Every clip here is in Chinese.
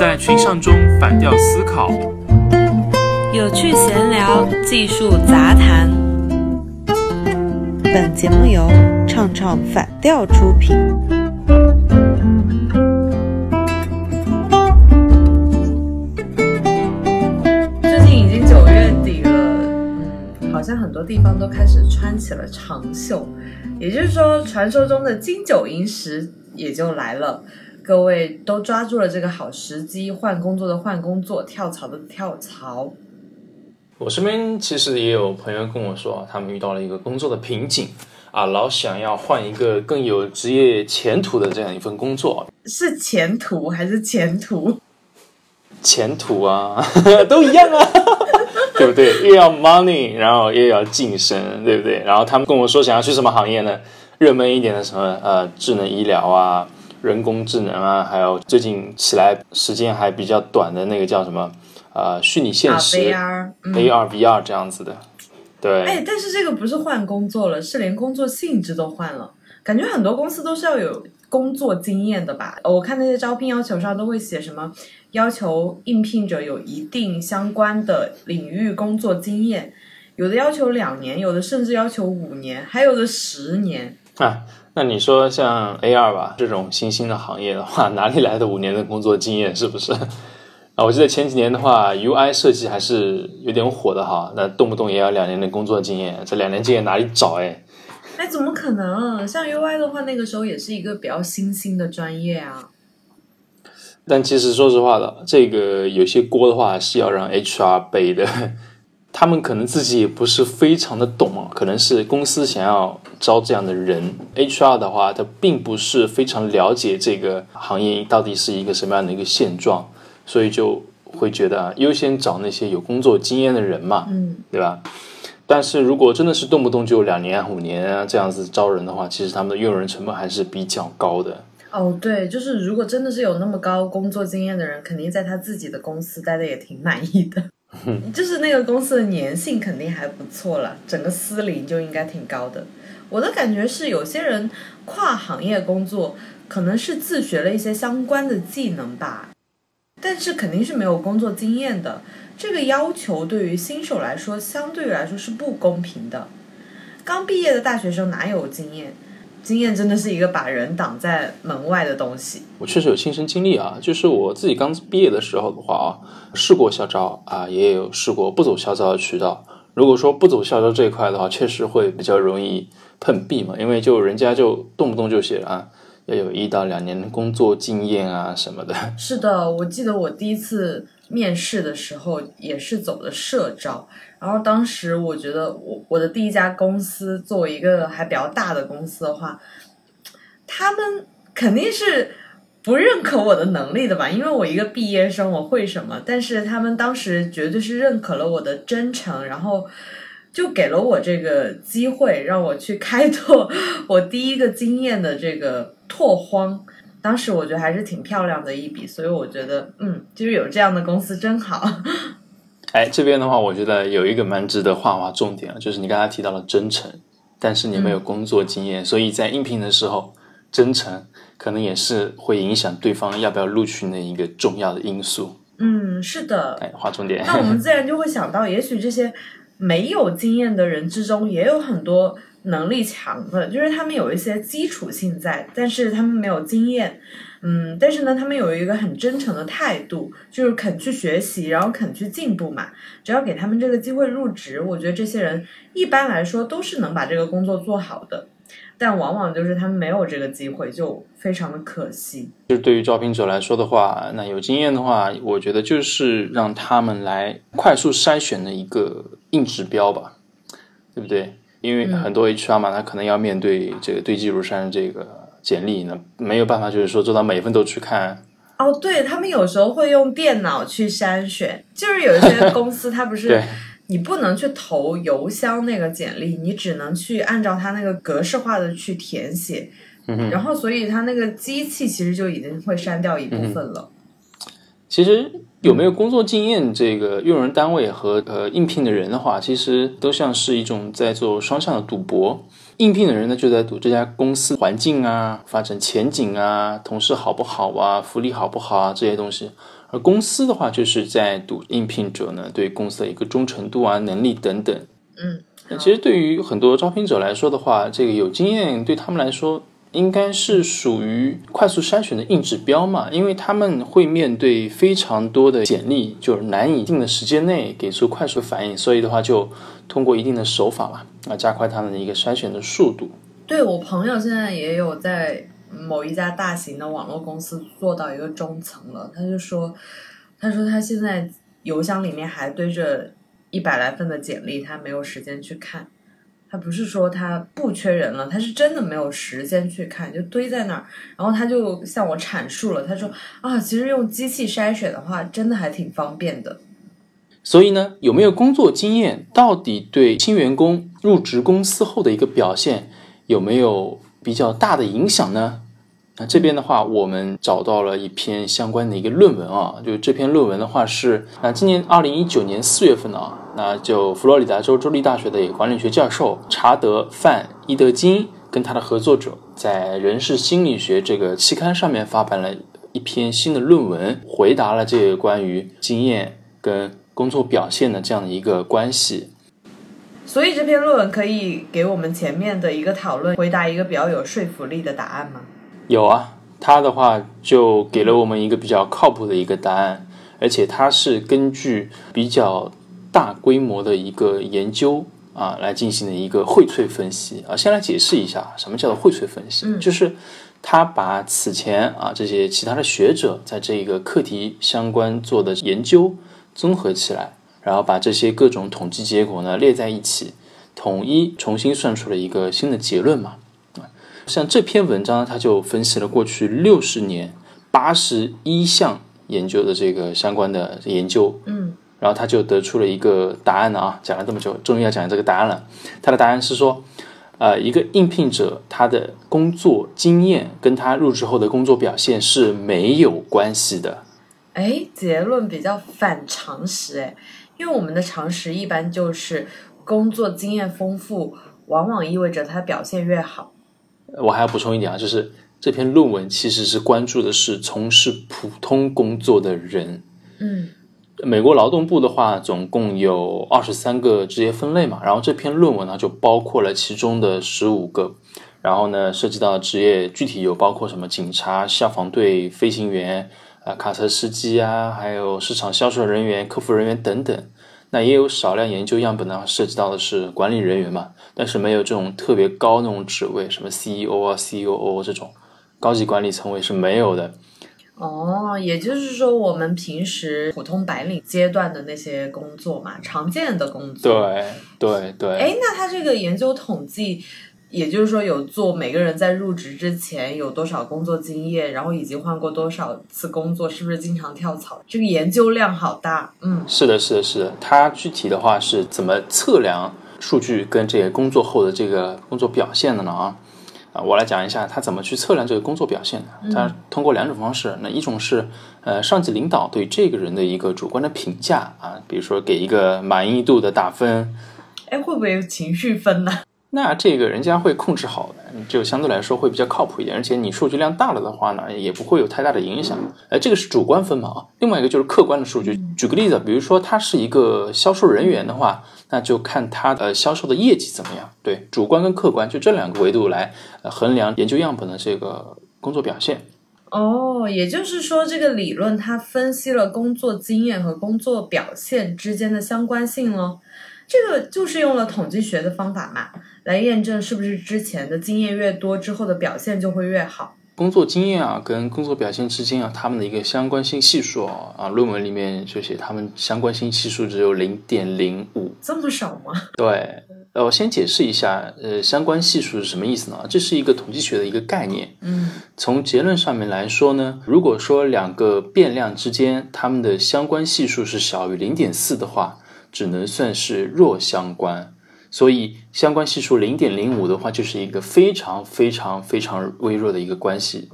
在群像中反调思考，有趣闲聊，技术杂谈。本节目由唱唱反调出品。最近已经九月底了，嗯，好像很多地方都开始穿起了长袖，也就是说，传说中的金九银十也就来了。各位都抓住了这个好时机，换工作的换工作，跳槽的跳槽。我身边其实也有朋友跟我说，他们遇到了一个工作的瓶颈啊，老想要换一个更有职业前途的这样一份工作。是前途还是前途？前途啊，都一样啊，对不对？又要 money，然后又要晋升，对不对？然后他们跟我说想要去什么行业呢？热门一点的什么呃，智能医疗啊。人工智能啊，还有最近起来时间还比较短的那个叫什么？呃，虚拟现实，AR、AR、VR 这样子的。对。哎，但是这个不是换工作了，是连工作性质都换了。感觉很多公司都是要有工作经验的吧？我看那些招聘要求上都会写什么，要求应聘者有一定相关的领域工作经验，有的要求两年，有的甚至要求五年，还有的十年。啊。那你说像 AR 吧这种新兴的行业的话，哪里来的五年的工作经验？是不是？啊，我记得前几年的话，UI 设计还是有点火的哈。那动不动也要两年的工作经验，这两年经验哪里找？哎，哎，怎么可能？像 UI 的话，那个时候也是一个比较新兴的专业啊。但其实说实话的，这个有些锅的话是要让 HR 背的。他们可能自己也不是非常的懂啊，可能是公司想要招这样的人，HR 的话，他并不是非常了解这个行业到底是一个什么样的一个现状，所以就会觉得优先找那些有工作经验的人嘛，嗯，对吧？但是如果真的是动不动就两年、五年啊这样子招人的话，其实他们的用人成本还是比较高的。哦，对，就是如果真的是有那么高工作经验的人，肯定在他自己的公司待的也挺满意的。就是那个公司的粘性肯定还不错了，整个司龄就应该挺高的。我的感觉是，有些人跨行业工作，可能是自学了一些相关的技能吧，但是肯定是没有工作经验的。这个要求对于新手来说，相对来说是不公平的。刚毕业的大学生哪有经验？经验真的是一个把人挡在门外的东西。我确实有亲身经历啊，就是我自己刚毕业的时候的话啊，试过校招啊，也有试过不走校招的渠道。如果说不走校招这一块的话，确实会比较容易碰壁嘛，因为就人家就动不动就写啊，要有一到两年的工作经验啊什么的。是的，我记得我第一次面试的时候也是走的社招。然后当时我觉得，我我的第一家公司作为一个还比较大的公司的话，他们肯定是不认可我的能力的吧？因为我一个毕业生，我会什么？但是他们当时绝对是认可了我的真诚，然后就给了我这个机会，让我去开拓 我第一个经验的这个拓荒。当时我觉得还是挺漂亮的一笔，所以我觉得，嗯，就是有这样的公司真好。哎，这边的话，我觉得有一个蛮值得画画重点啊，就是你刚才提到了真诚，但是你没有工作经验，所以在应聘的时候，真诚可能也是会影响对方要不要录取的一个重要的因素。嗯，是的。哎，画重点。那我们自然就会想到，也许这些没有经验的人之中，也有很多能力强的，就是他们有一些基础性在，但是他们没有经验。嗯，但是呢，他们有一个很真诚的态度，就是肯去学习，然后肯去进步嘛。只要给他们这个机会入职，我觉得这些人一般来说都是能把这个工作做好的。但往往就是他们没有这个机会，就非常的可惜。就是对于招聘者来说的话，那有经验的话，我觉得就是让他们来快速筛选的一个硬指标吧，对不对？因为很多 HR 嘛，他可能要面对这个堆积如山这个。简历呢没有办法，就是说做到每一份都去看。哦，对他们有时候会用电脑去筛选，就是有一些 公司它不是你不能去投邮箱那个简历，你只能去按照它那个格式化的去填写，然后所以它那个机器其实就已经会删掉一部分了。其实有没有工作经验，这个用人单位和呃应聘的人的话，其实都像是一种在做双向的赌博。应聘的人呢，就在赌这家公司环境啊、发展前景啊、同事好不好啊、福利好不好啊这些东西；而公司的话就是在赌应聘者呢对公司的一个忠诚度啊、能力等等。嗯，那其实对于很多招聘者来说的话，这个有经验对他们来说应该是属于快速筛选的硬指标嘛，因为他们会面对非常多的简历，就是难以定的时间内给出快速反应，所以的话就通过一定的手法嘛，啊，加快他们的一个筛选的速度。对我朋友现在也有在某一家大型的网络公司做到一个中层了，他就说，他说他现在邮箱里面还堆着一百来份的简历，他没有时间去看。他不是说他不缺人了，他是真的没有时间去看，就堆在那儿。然后他就向我阐述了，他说啊，其实用机器筛选的话，真的还挺方便的。所以呢，有没有工作经验，到底对新员工入职公司后的一个表现有没有比较大的影响呢？那这边的话，我们找到了一篇相关的一个论文啊，就这篇论文的话是啊，今年二零一九年四月份的啊，那就佛罗里达州州立大学的一个管理学教授查德范伊德金跟他的合作者在《人事心理学》这个期刊上面发表了一篇新的论文，回答了这个关于经验跟工作表现的这样的一个关系。所以这篇论文可以给我们前面的一个讨论回答一个比较有说服力的答案吗？有啊，他的话就给了我们一个比较靠谱的一个答案，而且他是根据比较大规模的一个研究啊来进行的一个荟萃分析啊。先来解释一下什么叫做荟萃分析，嗯就是他把此前啊这些其他的学者在这个课题相关做的研究综合起来，然后把这些各种统计结果呢列在一起，统一重新算出了一个新的结论嘛。像这篇文章，它就分析了过去六十年八十一项研究的这个相关的研究，嗯，然后他就得出了一个答案了啊，讲了这么久，终于要讲这个答案了。他的答案是说，呃，一个应聘者他的工作经验跟他入职后的工作表现是没有关系的。哎，结论比较反常识哎，因为我们的常识一般就是工作经验丰富，往往意味着他表现越好。我还要补充一点啊，就是这篇论文其实是关注的是从事普通工作的人。嗯美国劳动部的话，总共有二十三个职业分类嘛，然后这篇论文呢就包括了其中的十五个，然后呢涉及到职业具体有包括什么警察、消防队、飞行员、啊卡车司机啊，还有市场销售人员、客服人员等等。那也有少量研究样本呢，涉及到的是管理人员嘛，但是没有这种特别高那种职位，什么 CEO 啊、COO 这种高级管理层位是没有的。哦，也就是说，我们平时普通白领阶段的那些工作嘛，常见的工作。对对对。哎，那他这个研究统计，也就是说有做每个人在入职之前有多少工作经验，然后以及换过多少次工作，是不是经常跳槽？这个研究量好大，嗯是的，是的，是的。它具体的话是怎么测量数据跟这个工作后的这个工作表现的呢？啊，啊，我来讲一下他怎么去测量这个工作表现的。它通过两种方式，那一种是呃上级领导对这个人的一个主观的评价啊，比如说给一个满意度的打分，哎，会不会有情绪分呢？那这个人家会控制好的，就相对来说会比较靠谱一点，而且你数据量大了的话呢，也不会有太大的影响。哎，这个是主观分嘛啊。另外一个就是客观的数据，举个例子，比如说他是一个销售人员的话，那就看他呃销售的业绩怎么样。对，主观跟客观就这两个维度来呃衡量研究样本的这个工作表现。哦，也就是说，这个理论它分析了工作经验和工作表现之间的相关性咯。这个就是用了统计学的方法嘛，来验证是不是之前的经验越多，之后的表现就会越好。工作经验啊，跟工作表现之间啊，他们的一个相关性系数啊，啊，论文里面就写他们相关性系数只有零点零五。这么少吗？对，呃，我先解释一下，呃，相关系数是什么意思呢？这是一个统计学的一个概念。嗯从结论上面来说呢，如果说两个变量之间它们的相关系数是小于零点四的话，只能算是弱相关。所以相关系数零点零五的话，就是一个非常非常非常微弱的一个关系。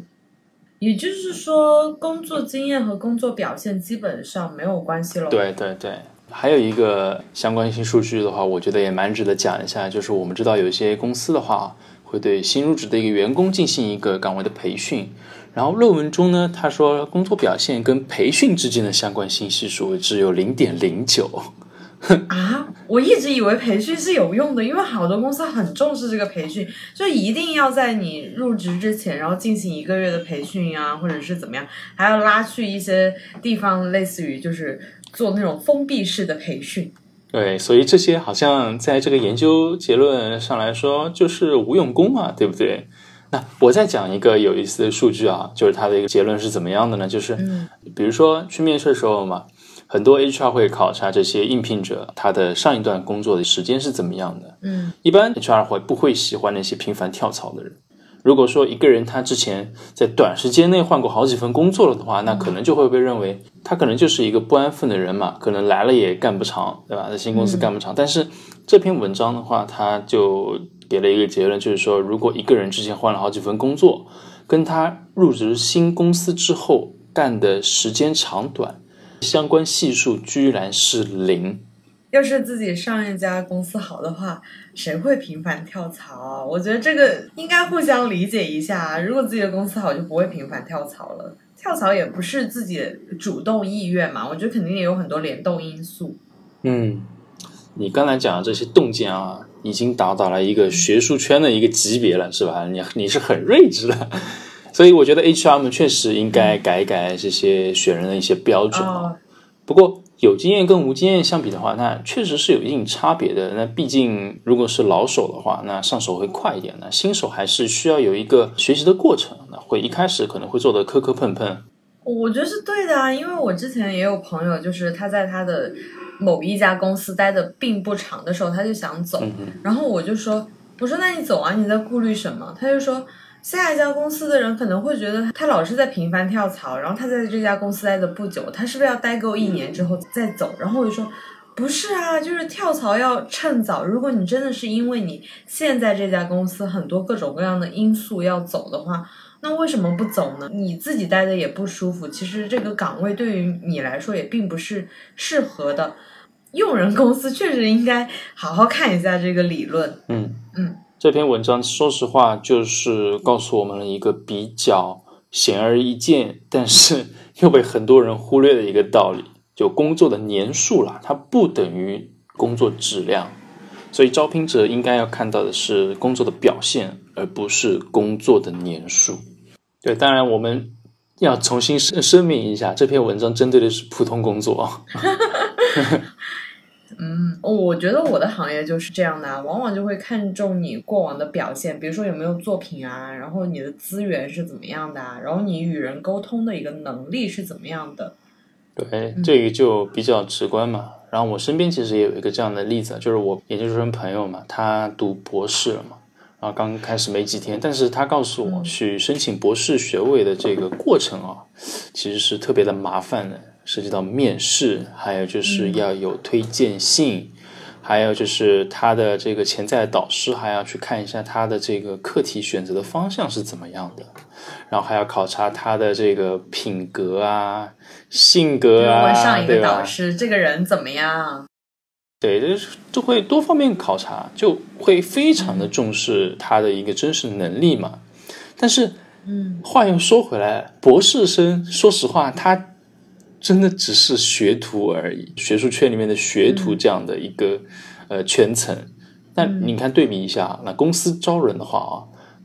也就是说，工作经验和工作表现基本上没有关系了。，对对对，还有一个相关性数据的话，我觉得也蛮值得讲一下，就是我们知道有一些公司的话，会对新入职的一个员工进行一个岗位的培训。然后论文中呢，他说工作表现跟培训之间的相关性系数只有零点零九。啊，我一直以为培训是有用的，因为好多公司很重视这个培训，就一定要在你入职之前，然后进行一个月的培训啊，或者是怎么样，还要拉去一些地方，类似于就是做那种封闭式的培训。对，所以这些好像在这个研究结论上来说就是无用功嘛，对不对？那我再讲一个有意思的数据啊，就是它的一个结论是怎么样的呢？就是，比如说去面试的时候嘛，很多 HR 会考察这些应聘者他的上一段工作的时间是怎么样的。嗯，一般 HR 会不会喜欢那些频繁跳槽的人？如果说一个人他之前在短时间内换过好几份工作了的话，那可能就会被认为他可能就是一个不安分的人嘛，可能来了也干不长，对吧？在新公司干不长。但是这篇文章的话，他就给了一个结论，就是说，如果一个人之前换了好几份工作，跟他入职新公司之后干的时间长短相关系数居然是零。要是自己上一家公司好的话，谁会频繁跳槽啊？我觉得这个应该互相理解一下啊。如果自己的公司好，就不会频繁跳槽了。跳槽也不是自己主动意愿嘛，我觉得肯定也有很多联动因素。嗯，你刚才讲的这些洞见啊，已经达到了一个学术圈的一个级别了，是吧？你你是很睿智的，所以我觉得 HR 们确实应该改一改这些选人的一些标准不过有经验跟无经验相比的话，那确实是有一定差别的。那毕竟如果是老手的话，那上手会快一点；那新手还是需要有一个学习的过程，那会一开始可能会做的磕磕碰碰。我觉得是对的啊，因为我之前也有朋友，就是他在他的某一家公司待的并不长的时候，他就想走，然后我就说，我说那你走啊，你在顾虑什么？他就说。下一家公司的人可能会觉得他老是在频繁跳槽，然后他在这家公司待的不久，他是不是要待够一年之后再走？然后我就说，不是啊，就是跳槽要趁早。如果你真的是因为你现在这家公司很多各种各样的因素要走的话，那为什么不走呢？你自己待的也不舒服，其实这个岗位对于你来说也并不是适合的。用人公司确实应该好好看一下这个理论。嗯。这篇文章说实话，就是告诉我们了一个比较显而易见，但是 又被很多人忽略的一个道理：就工作的年数啦，它不等于工作质量。所以招聘者应该要看到的是工作的表现，而不是工作的年数。对，当然我们要重新声声明一下，这篇文章针对的是普通工作。嗯，我觉得我的行业就是这样的啊，往往就会看重你过往的表现，比如说有没有作品啊，然后你的资源是怎么样的啊，然后你与人沟通的一个能力是怎么样的。对，这个就比较直观嘛。然后我身边其实也有一个这样的例子，就是我研究生朋友嘛，他读博士了嘛，然后刚开始没几天，但是他告诉我去申请博士学位的这个过程啊，其实是特别的麻烦的。涉及到面试，还有就是要有推荐信，还有就是他的这个潜在导师还要去看一下他的这个课题选择的方向是怎么样的，然后还要考察他的这个品格啊、性格啊，问上一个导？师这个人怎么样？对，就是就会多方面考察，就会非常的重视他的一个真实能力嘛。但是，嗯，话又说回来，博士生说实话，他真的只是学徒而已，学术圈里面的学徒这样的一个、呃圈层。但你看对比一下，那公司招人的话啊，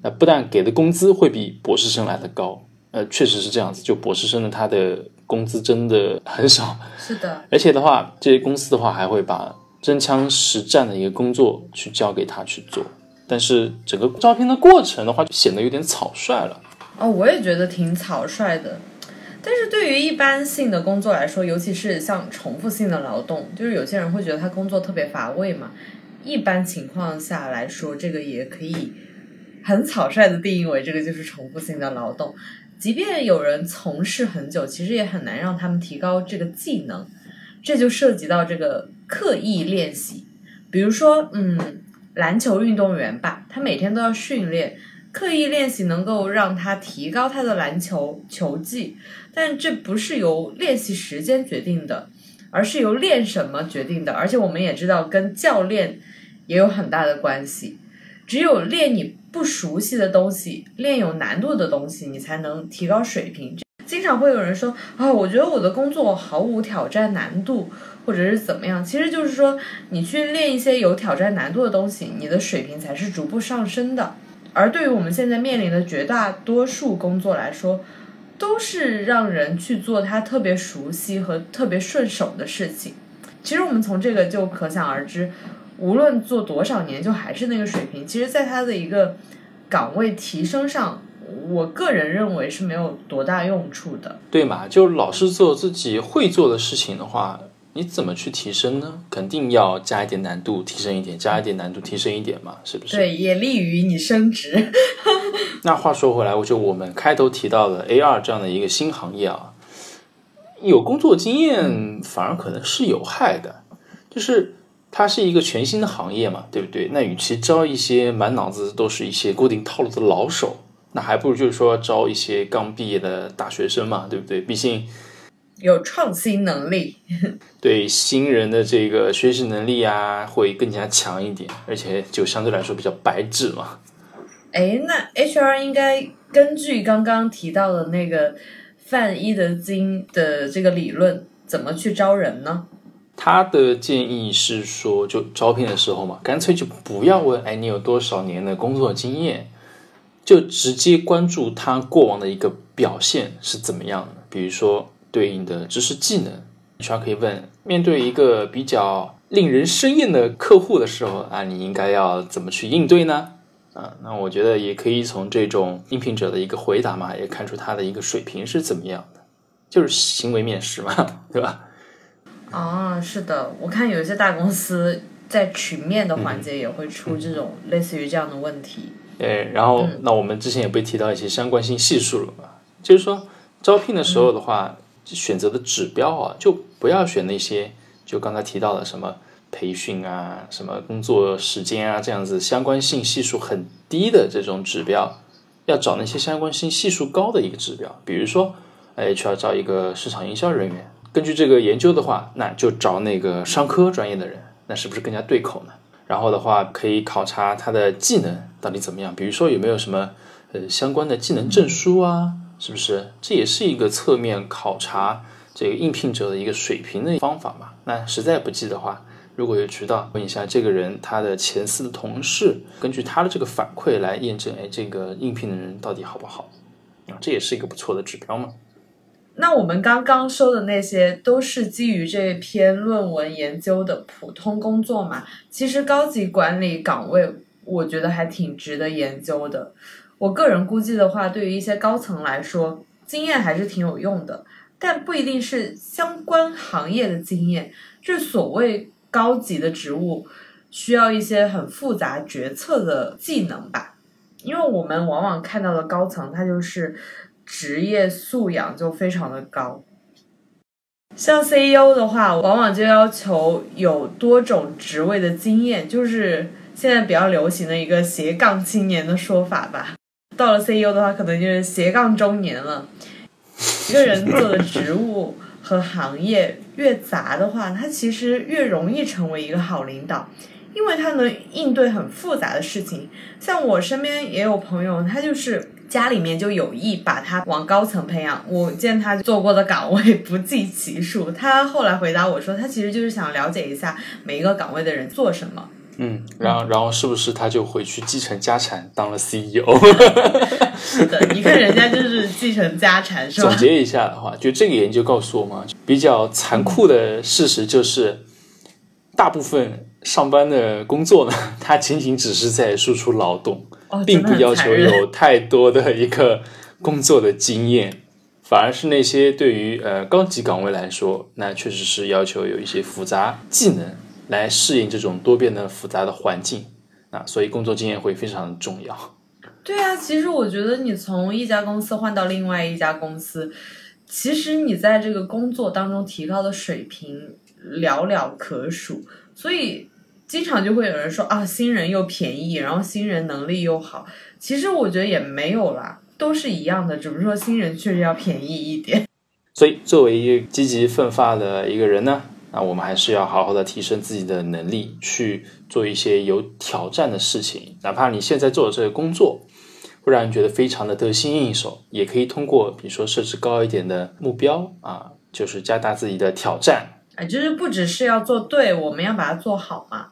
那不但给的工资会比博士生来的高，呃，确实是这样子。就博士生的他的工资真的很少，是的，而且的话，这些公司的话还会把真枪实战的一个工作去交给他去做，但是整个招聘的过程的话，就显得有点草率了。哦，我也觉得挺草率的。但是对于一般性的工作来说，尤其是像重复性的劳动，就是有些人会觉得他工作特别乏味嘛。一般情况下来说，这个也可以很草率的定义为这个就是重复性的劳动。即便有人从事很久，其实也很难让他们提高这个技能。这就涉及到这个刻意练习，比如说，嗯，篮球运动员吧，他每天都要训练，刻意练习能够让他提高他的篮球球技，但这不是由练习时间决定的，而是由练什么决定的。而且我们也知道，跟教练也有很大的关系。只有练你不熟悉的东西，练有难度的东西，你才能提高水平。经常会有人说啊，我觉得我的工作毫无挑战难度，或者是怎么样。其实就是说，你去练一些有挑战难度的东西，你的水平才是逐步上升的。而对于我们现在面临的绝大多数工作来说，都是让人去做他特别熟悉和特别顺手的事情。其实我们从这个就可想而知，无论做多少年，就还是那个水平。其实，在他的一个岗位提升上，我个人认为是没有多大用处的。对嘛？就老是做自己会做的事情的话，你怎么去提升呢？肯定要加一点难度，提升一点；加一点难度，提升一点嘛，是不是？对，也利于你升职。那话说回来，我就我们开头提到的 AR 这样的一个新行业啊，有工作经验反而可能是有害的，就是它是一个全新的行业嘛，对不对？那与其招一些满脑子都是一些固定套路的老手，那还不如就是说招一些刚毕业的大学生嘛，对不对？毕竟有创新能力，对新人的这个学习能力啊会更加强一点，而且就相对来说比较白纸嘛。哎，那 HR 应该根据刚刚提到的那个范一德金的这个理论，怎么去招人呢？他的建议是说，就招聘的时候嘛，干脆就不要问，哎，你有多少年的工作经验，就直接关注他过往的一个表现是怎么样的。比如说对应的知识技能，HR 可以问，面对一个比较令人生厌的客户的时候啊，你应该要怎么去应对呢？啊，那我觉得也可以从这种应聘者的一个回答嘛，也看出他的一个水平是怎么样的，就是行为面试嘛，对吧？啊，是的，我看有一些大公司在群面的环节也会出这种类似于这样的问题。呃，然后那我们之前也被提到一些相关性系数了嘛，就是说招聘的时候的话，选择的指标啊，就不要选那些就刚才提到的什么。培训啊，什么工作时间啊，这样子相关性系数很低的这种指标，要找那些相关性系数高的一个指标。比如说，HR 招一个市场营销人员，根据这个研究的话，那就找那个商科专业的人，那是不是更加对口呢？然后的话，可以考察他的技能到底怎么样，比如说有没有什么呃相关的技能证书啊，是不是？这也是一个侧面考察这个应聘者的一个水平的方法嘛。那实在不济的话。如果有渠道问一下这个人，他的前司的同事，根据他的这个反馈来验证，哎，这个应聘的人到底好不好啊？这也是一个不错的指标嘛。那我们刚刚说的那些都是基于这篇论文研究的普通工作嘛？其实高级管理岗位，我觉得还挺值得研究的。我个人估计的话，对于一些高层来说，经验还是挺有用的，但不一定是相关行业的经验，就是所谓。高级的职务需要一些很复杂决策的技能吧，因为我们往往看到的高层，他就是职业素养就非常的高。像 CEO 的话，往往就要求有多种职位的经验，就是现在比较流行的一个斜杠青年的说法吧。到了 CEO 的话，可能就是斜杠中年了。一个人做的职务。和行业越杂的话，他其实越容易成为一个好领导，因为他能应对很复杂的事情。像我身边也有朋友，他就是家里面就有意把他往高层培养。我见他做过的岗 位不计其数。他后来回答我说，他其实就是想了解一下每一个岗位的人做什么。嗯，然后然后是不是他就回去继承家产当了 CEO？是的，你看人家就是继承家产，是吧？总结一下的话，就这个研究告诉我们，比较残酷的事实就是，大部分上班的工作呢，它仅仅只是在输出劳动，并不要求有太多的一个工作的经验，反而是那些对于呃高级岗位来说，那确实是要求有一些复杂技能。来适应这种多变的复杂的环境啊，所以工作经验会非常的重要。对啊，其实我觉得你从一家公司换到另外一家公司，其实你在这个工作当中提高的水平寥寥可数。所以经常就会有人说啊，新人又便宜，然后新人能力又好。其实我觉得也没有啦，都是一样的，只不过说新人确实要便宜一点。所以作为一个积极奋发的一个人呢。那我们还是要好好的提升自己的能力，去做一些有挑战的事情。哪怕你现在做的这个工作会让人觉得非常的得心应手，也可以通过比如说设置高一点的目标啊，就是加大自己的挑战，啊，就是不只是要做对，我们要把它做好嘛。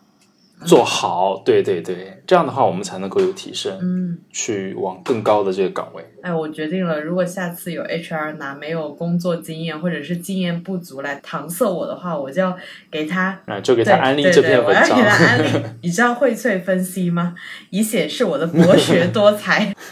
做好。对对对，这样的话我们才能够有提升，嗯，去往更高的这个岗位。哎，我决定了，如果下次有 HR 拿没有工作经验或者是经验不足来搪塞我的话，我就要给他啊，就给他安利这篇文我要给他章。安利。你知道荟萃分析吗？以显示我的博学多才。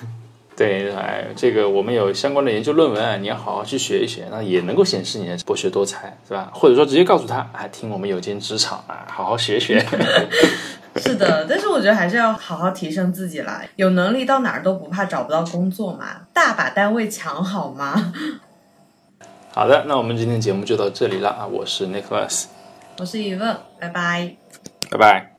对，哎，这个我们有相关的研究论文啊，你要好好去学一学，那也能够显示你的博学多才，是吧？或者说直接告诉他，哎，听我们有间职场啊，好好学学。是的，但是我觉得还是要好好提升自己啦。有能力到哪儿都不怕找不到工作嘛，大把单位抢好吗？好的，那我们今天节目就到这里了啊，我是 Nicholas，我是疑问，拜拜。拜拜。